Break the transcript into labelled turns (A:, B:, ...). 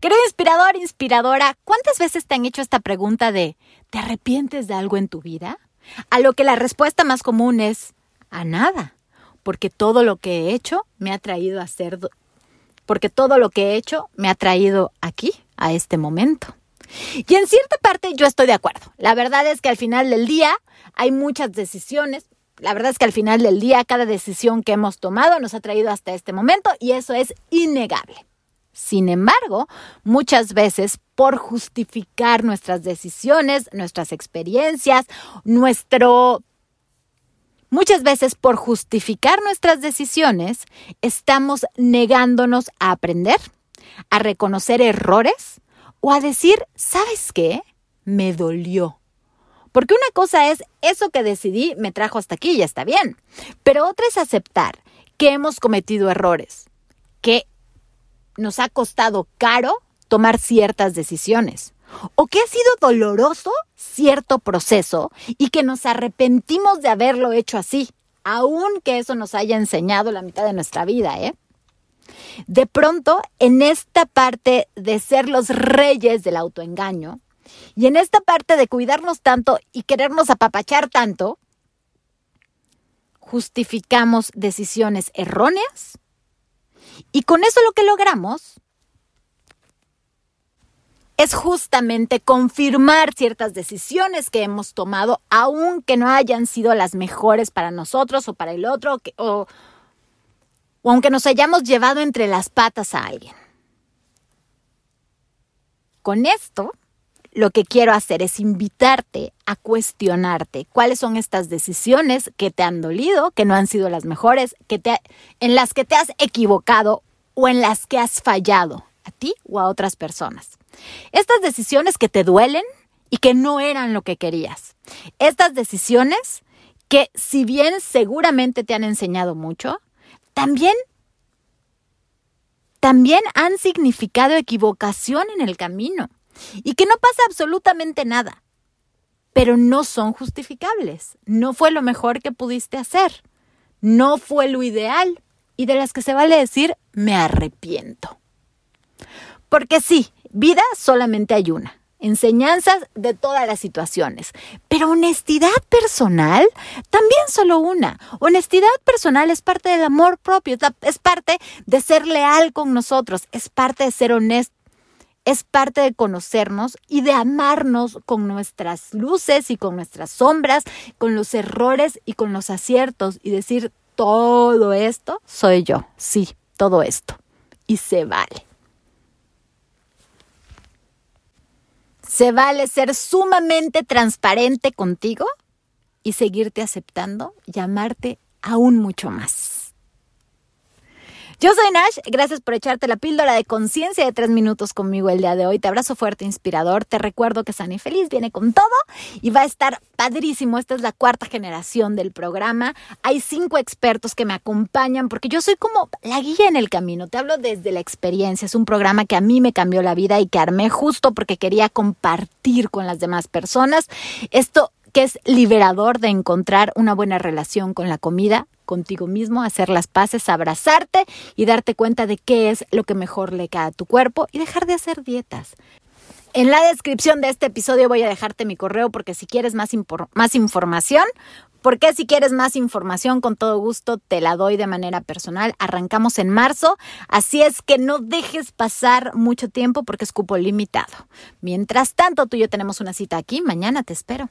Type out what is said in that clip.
A: Querido inspirador, inspiradora, ¿cuántas veces te han hecho esta pregunta de ¿te arrepientes de algo en tu vida? A lo que la respuesta más común es a nada, porque todo lo que he hecho me ha traído a ser porque todo lo que he hecho me ha traído aquí, a este momento. Y en cierta parte yo estoy de acuerdo. La verdad es que al final del día hay muchas decisiones. La verdad es que al final del día cada decisión que hemos tomado nos ha traído hasta este momento y eso es innegable. Sin embargo, muchas veces por justificar nuestras decisiones, nuestras experiencias, nuestro... Muchas veces por justificar nuestras decisiones, estamos negándonos a aprender, a reconocer errores o a decir, ¿sabes qué? Me dolió. Porque una cosa es, eso que decidí me trajo hasta aquí y está bien. Pero otra es aceptar que hemos cometido errores, que nos ha costado caro tomar ciertas decisiones o que ha sido doloroso cierto proceso y que nos arrepentimos de haberlo hecho así, aunque eso nos haya enseñado la mitad de nuestra vida, ¿eh? De pronto, en esta parte de ser los reyes del autoengaño y en esta parte de cuidarnos tanto y querernos apapachar tanto, justificamos decisiones erróneas y con eso lo que logramos es justamente confirmar ciertas decisiones que hemos tomado, aunque no hayan sido las mejores para nosotros o para el otro, o, o aunque nos hayamos llevado entre las patas a alguien. Con esto, lo que quiero hacer es invitarte a cuestionarte cuáles son estas decisiones que te han dolido, que no han sido las mejores, que te, en las que te has equivocado o en las que has fallado a ti o a otras personas. Estas decisiones que te duelen y que no eran lo que querías. Estas decisiones que si bien seguramente te han enseñado mucho, también también han significado equivocación en el camino y que no pasa absolutamente nada, pero no son justificables. No fue lo mejor que pudiste hacer, no fue lo ideal y de las que se vale decir me arrepiento. Porque sí, vida solamente hay una enseñanzas de todas las situaciones. Pero honestidad personal, también solo una. Honestidad personal es parte del amor propio, es parte de ser leal con nosotros, es parte de ser honesto. Es parte de conocernos y de amarnos con nuestras luces y con nuestras sombras, con los errores y con los aciertos y decir, todo esto soy yo, sí, todo esto. Y se vale. Se vale ser sumamente transparente contigo y seguirte aceptando y amarte aún mucho más. Yo soy Nash, gracias por echarte la píldora de conciencia de tres minutos conmigo el día de hoy. Te abrazo fuerte, inspirador. Te recuerdo que San y Feliz viene con todo y va a estar padrísimo. Esta es la cuarta generación del programa. Hay cinco expertos que me acompañan porque yo soy como la guía en el camino. Te hablo desde la experiencia. Es un programa que a mí me cambió la vida y que armé justo porque quería compartir con las demás personas. Esto que es liberador de encontrar una buena relación con la comida, contigo mismo, hacer las paces, abrazarte y darte cuenta de qué es lo que mejor le cae a tu cuerpo y dejar de hacer dietas. En la descripción de este episodio voy a dejarte mi correo porque si quieres más, más información, porque si quieres más información, con todo gusto te la doy de manera personal. Arrancamos en marzo, así es que no dejes pasar mucho tiempo porque es cupo limitado. Mientras tanto, tú y yo tenemos una cita aquí. Mañana te espero.